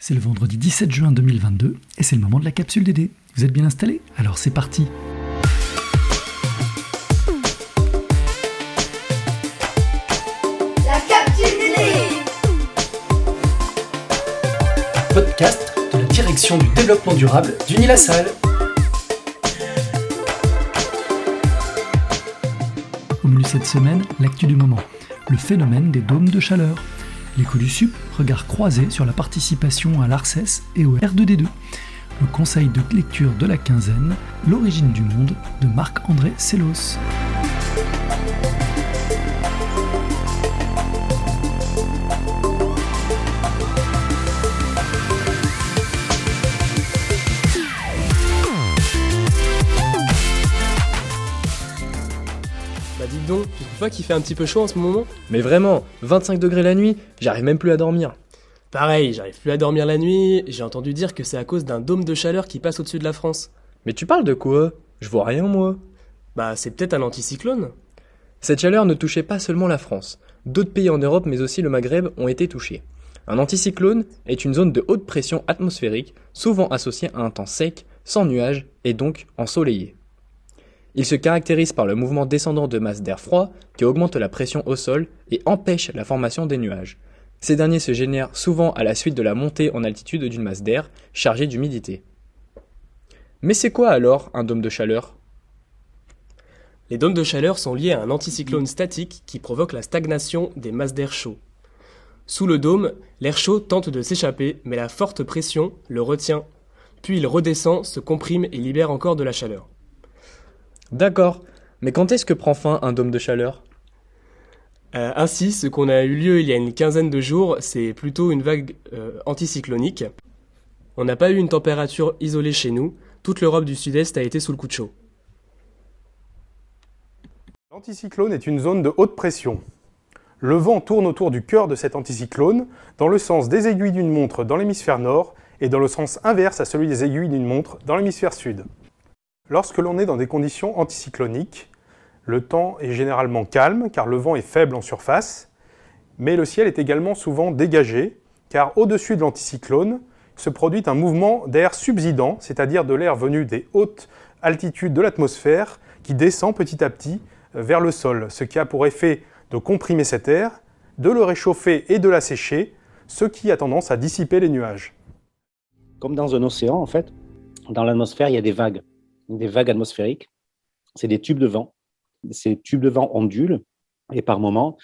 C'est le vendredi 17 juin 2022 et c'est le moment de la capsule DD. Vous êtes bien installés? Alors c'est parti La capsule DD Podcast de la direction du développement durable d'Unilassal. Au menu cette semaine, l'actu du moment, le phénomène des dômes de chaleur. L'écho du SUP, regard croisé sur la participation à l'ARCES et au R2D2. Le conseil de lecture de la quinzaine, L'origine du monde de Marc-André Sellos. Donc, tu trouves pas qu'il fait un petit peu chaud en ce moment? Mais vraiment, 25 degrés la nuit, j'arrive même plus à dormir. Pareil, j'arrive plus à dormir la nuit, j'ai entendu dire que c'est à cause d'un dôme de chaleur qui passe au-dessus de la France. Mais tu parles de quoi? Je vois rien moi. Bah c'est peut-être un anticyclone Cette chaleur ne touchait pas seulement la France. D'autres pays en Europe mais aussi le Maghreb ont été touchés. Un anticyclone est une zone de haute pression atmosphérique, souvent associée à un temps sec, sans nuages et donc ensoleillé. Il se caractérise par le mouvement descendant de masse d'air froid qui augmente la pression au sol et empêche la formation des nuages. Ces derniers se génèrent souvent à la suite de la montée en altitude d'une masse d'air chargée d'humidité. Mais c'est quoi alors un dôme de chaleur? Les dômes de chaleur sont liés à un anticyclone statique qui provoque la stagnation des masses d'air chaud. Sous le dôme, l'air chaud tente de s'échapper, mais la forte pression le retient. Puis il redescend, se comprime et libère encore de la chaleur. D'accord, mais quand est-ce que prend fin un dôme de chaleur? Euh, ainsi, ce qu'on a eu lieu il y a une quinzaine de jours, c'est plutôt une vague euh, anticyclonique. On n'a pas eu une température isolée chez nous, toute l'Europe du Sud-Est a été sous le coup de chaud. L'anticyclone est une zone de haute pression. Le vent tourne autour du cœur de cet anticyclone, dans le sens des aiguilles d'une montre dans l'hémisphère nord et dans le sens inverse à celui des aiguilles d'une montre dans l'hémisphère sud. Lorsque l'on est dans des conditions anticycloniques, le temps est généralement calme car le vent est faible en surface, mais le ciel est également souvent dégagé car au-dessus de l'anticyclone se produit un mouvement d'air subsidant, c'est-à-dire de l'air venu des hautes altitudes de l'atmosphère qui descend petit à petit vers le sol, ce qui a pour effet de comprimer cet air, de le réchauffer et de l'assécher, ce qui a tendance à dissiper les nuages. Comme dans un océan, en fait, dans l'atmosphère, il y a des vagues, des vagues atmosphériques. C'est des tubes de vent. Ces tubes de vent ondulent et par moments,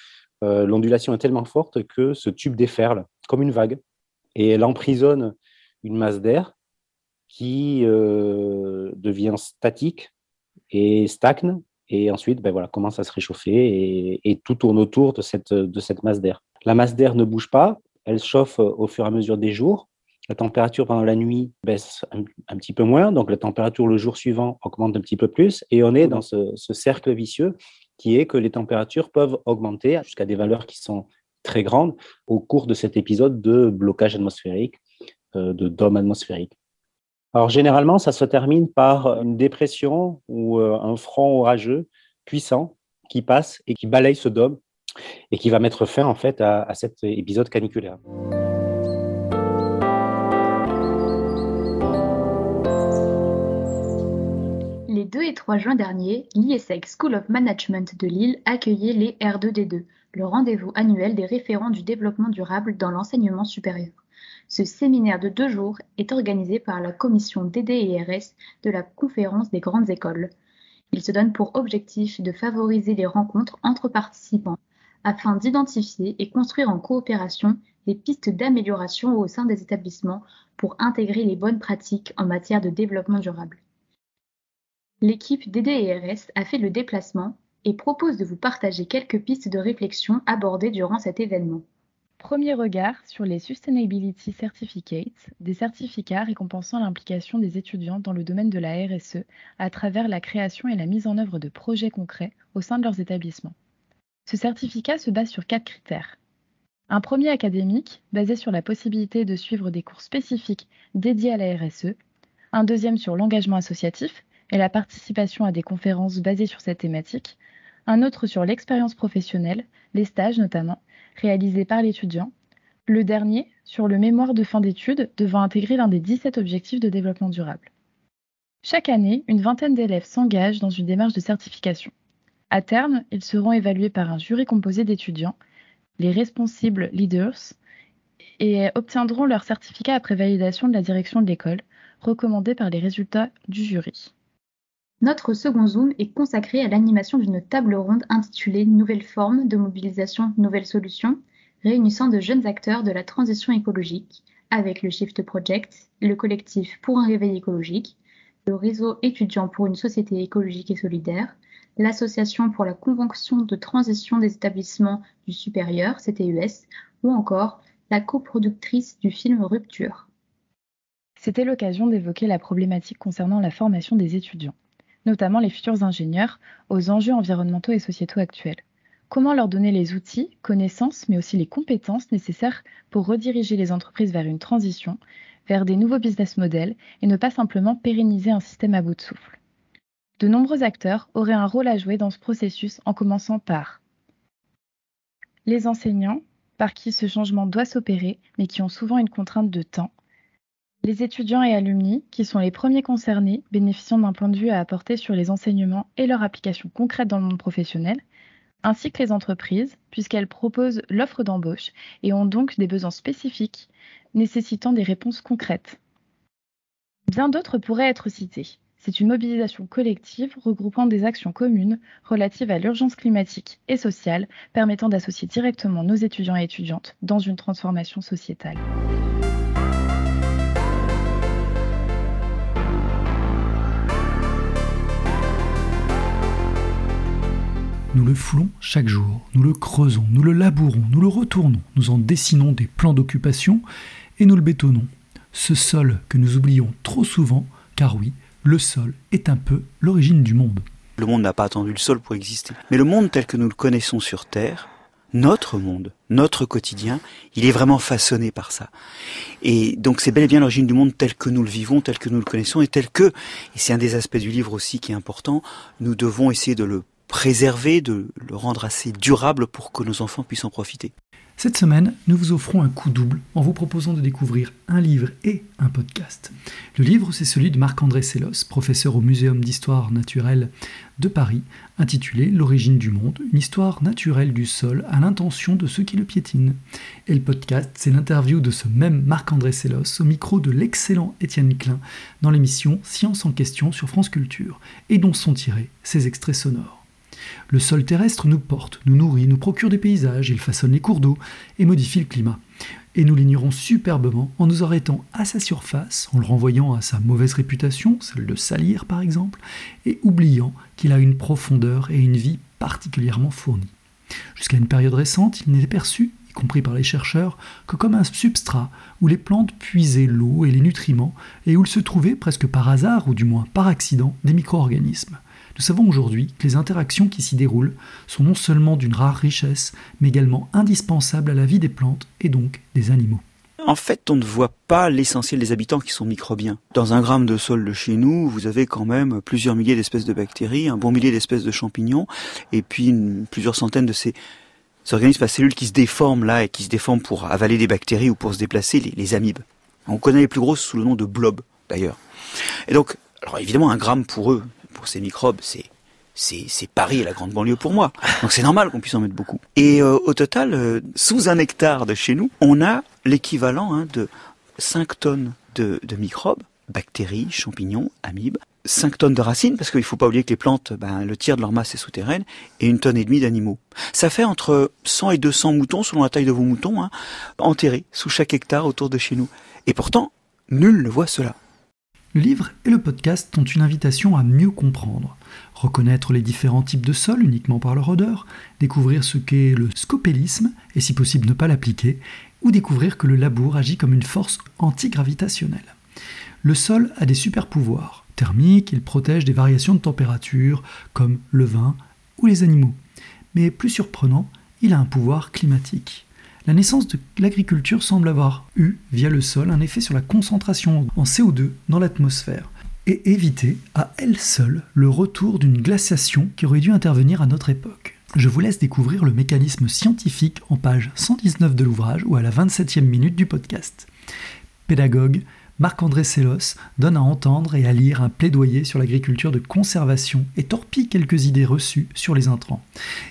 euh, l'ondulation est tellement forte que ce tube déferle comme une vague et elle emprisonne une masse d'air qui euh, devient statique et stagne et ensuite ben voilà, commence à se réchauffer et, et tout tourne autour de cette, de cette masse d'air. La masse d'air ne bouge pas, elle chauffe au fur et à mesure des jours. La température pendant la nuit baisse un, un, petit peu moins, donc la température le jour suivant augmente un petit peu plus et on est dans ce, ce cercle vicieux qui est que les températures peuvent augmenter jusqu'à des valeurs qui sont très grandes au cours de cet épisode de blocage atmosphérique, euh, de dôme atmosphérique. Alors généralement, ça se termine par une dépression ou euh, un front orageux puissant qui passe et qui balaye ce dôme et qui va mettre fin en fait à, à cet épisode caniculaire. 2 et 3 juin dernier, l'ISEC School of Management de Lille accueillait les R2D2, le rendez-vous annuel des référents du développement durable dans l'enseignement supérieur. Ce séminaire de deux jours est organisé par la commission DD&RS de la conférence des grandes écoles. Il se donne pour objectif de favoriser les rencontres entre participants afin d'identifier et construire en coopération des pistes d'amélioration au sein des établissements pour intégrer les bonnes pratiques en matière de développement durable. L'équipe DD&RS a fait le déplacement et propose de vous partager quelques pistes de réflexion abordées durant cet événement. Premier regard sur les Sustainability Certificates, des certificats récompensant l'implication des étudiants dans le domaine de la RSE à travers la création et la mise en œuvre de projets concrets au sein de leurs établissements. Ce certificat se base sur quatre critères. Un premier académique, basé sur la possibilité de suivre des cours spécifiques dédiés à la RSE. Un deuxième sur l'engagement associatif et la participation à des conférences basées sur cette thématique. Un autre sur l'expérience professionnelle, les stages notamment, réalisés par l'étudiant. Le dernier, sur le mémoire de fin d'études, devant intégrer l'un des 17 objectifs de développement durable. Chaque année, une vingtaine d'élèves s'engagent dans une démarche de certification. À terme, ils seront évalués par un jury composé d'étudiants, les responsibles leaders, et obtiendront leur certificat après validation de la direction de l'école, recommandé par les résultats du jury. Notre second Zoom est consacré à l'animation d'une table ronde intitulée Nouvelles formes de mobilisation, nouvelles solutions, réunissant de jeunes acteurs de la transition écologique avec le Shift Project, le collectif pour un réveil écologique, le réseau étudiant pour une société écologique et solidaire, l'association pour la convention de transition des établissements du supérieur, CTUS, ou encore la coproductrice du film Rupture. C'était l'occasion d'évoquer la problématique concernant la formation des étudiants, notamment les futurs ingénieurs, aux enjeux environnementaux et sociétaux actuels. Comment leur donner les outils, connaissances, mais aussi les compétences nécessaires pour rediriger les entreprises vers une transition, vers des nouveaux business models et ne pas simplement pérenniser un système à bout de souffle? De nombreux acteurs auraient un rôle à jouer dans ce processus en commençant par les enseignants, par qui ce changement doit s'opérer, mais qui ont souvent une contrainte de temps, les étudiants et alumni, qui sont les premiers concernés, bénéficiant d'un point de vue à apporter sur les enseignements et leur application concrète dans le monde professionnel, ainsi que les entreprises, puisqu'elles proposent l'offre d'embauche et ont donc des besoins spécifiques nécessitant des réponses concrètes. Bien d'autres pourraient être cités. C'est une mobilisation collective regroupant des actions communes relatives à l'urgence climatique et sociale, permettant d'associer directement nos étudiants et étudiantes dans une transformation sociétale. Nous le foulons chaque jour, nous le creusons, nous le labourons, nous le retournons, nous en dessinons des plans d'occupation et nous le bétonnons. Ce sol que nous oublions trop souvent, car oui, le sol est un peu l'origine du monde. Le monde n'a pas attendu le sol pour exister. Mais le monde tel que nous le connaissons sur Terre, notre monde, notre quotidien, il est vraiment façonné par ça. Et donc c'est bel et bien l'origine du monde tel que nous le vivons, tel que nous le connaissons et tel que, et c'est un des aspects du livre aussi qui est important, nous devons essayer de le préserver, de le rendre assez durable pour que nos enfants puissent en profiter. Cette semaine, nous vous offrons un coup double en vous proposant de découvrir un livre et un podcast. Le livre, c'est celui de Marc-André Sellos, professeur au Muséum d'histoire naturelle de Paris, intitulé L'origine du monde, une histoire naturelle du sol à l'intention de ceux qui le piétinent. Et le podcast, c'est l'interview de ce même Marc-André Sellos au micro de l'excellent Étienne Klein dans l'émission Science en question sur France Culture, et dont sont tirés ces extraits sonores. Le sol terrestre nous porte, nous nourrit, nous procure des paysages, il façonne les cours d'eau et modifie le climat. Et nous l'ignorons superbement en nous arrêtant à sa surface, en le renvoyant à sa mauvaise réputation, celle de salir par exemple, et oubliant qu'il a une profondeur et une vie particulièrement fournie. Jusqu'à une période récente, il n'était perçu, y compris par les chercheurs, que comme un substrat où les plantes puisaient l'eau et les nutriments, et où se trouvait presque par hasard, ou du moins par accident, des micro-organismes. Nous savons aujourd'hui que les interactions qui s'y déroulent sont non seulement d'une rare richesse, mais également indispensables à la vie des plantes et donc des animaux. En fait, on ne voit pas l'essentiel des habitants qui sont microbiens. Dans un gramme de sol de chez nous, vous avez quand même plusieurs milliers d'espèces de bactéries, un bon millier d'espèces de champignons, et puis plusieurs centaines de ces, organismes à cellules qui se déforment là et qui se déforment pour avaler des bactéries ou pour se déplacer, les, amibes. On connaît les plus grosses sous le nom de blobs, d'ailleurs. Et donc, alors évidemment, un gramme pour eux, pour ces microbes, c'est Paris et la grande banlieue pour moi. Donc c'est normal qu'on puisse en mettre beaucoup. Et euh, au total, euh, sous un hectare de chez nous, on a l'équivalent hein, de 5 tonnes de, de, microbes, bactéries, champignons, amibes, 5 tonnes de racines, parce qu'il ne faut pas oublier que les plantes, ben, le tiers de leur masse est souterraine, et une tonne et demie d'animaux. Ça fait entre 100 et 200 moutons, selon la taille de vos moutons, hein, enterrés sous chaque hectare autour de chez nous. Et pourtant, nul ne voit cela. Le livre et le podcast sont une invitation à mieux comprendre, reconnaître les différents types de sols uniquement par leur odeur, découvrir ce qu'est le scopélisme et si possible ne pas l'appliquer, ou découvrir que le labour agit comme une force antigravitationnelle. Le sol a des super pouvoirs. Thermiques, il protège des variations de température, comme le vin ou les animaux. Mais plus surprenant, il a un pouvoir climatique. La naissance de l'agriculture semble avoir eu, via le sol, un effet sur la concentration en CO2 dans l'atmosphère et éviter à elle seule le retour d'une glaciation qui aurait dû intervenir à notre époque. Je vous laisse découvrir le mécanisme scientifique en page 119 de l'ouvrage ou à la 27e minute du podcast. Pédagogue, Marc-André Sellos donne à entendre et à lire un plaidoyer sur l'agriculture de conservation et torpille quelques idées reçues sur les intrants.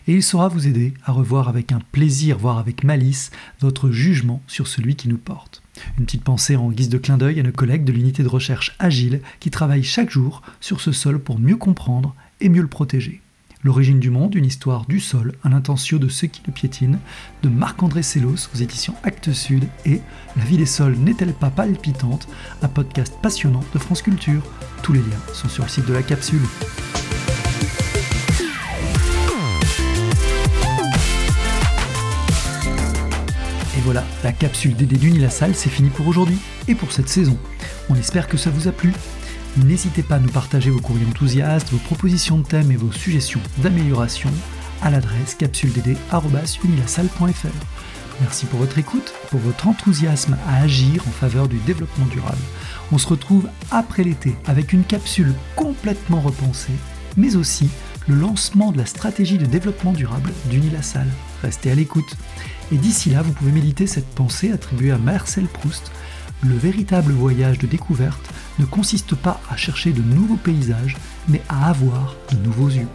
Et il saura vous aider à revoir avec un plaisir, voire avec malice, votre jugement sur celui qui nous porte. Une petite pensée en guise de clin d'œil à nos collègues de l'unité de recherche Agile qui travaillent chaque jour sur ce sol pour mieux comprendre et mieux le protéger. L'origine du monde, une histoire du sol, un intentio de ceux qui le piétinent, de Marc-André Sellos aux éditions Actes Sud et La vie des sols n'est-elle pas palpitante, un podcast passionnant de France Culture. Tous les liens sont sur le site de la capsule. Et voilà, la capsule DD d'Unilassal, c'est fini pour aujourd'hui et pour cette saison. On espère que ça vous a plu. N'hésitez pas à nous partager vos courriers enthousiastes, vos propositions de thèmes et vos suggestions d'amélioration à l'adresse capsuledd.unilassal.fr. Merci pour votre écoute, pour votre enthousiasme à agir en faveur du développement durable. On se retrouve après l'été avec une capsule complètement repensée, mais aussi le lancement de la stratégie de développement durable d'Unilassal. Restez à l'écoute. Et d'ici là, vous pouvez méditer cette pensée attribuée à Marcel Proust. Le véritable voyage de découverte ne consiste pas à chercher de nouveaux paysages, mais à avoir de nouveaux yeux.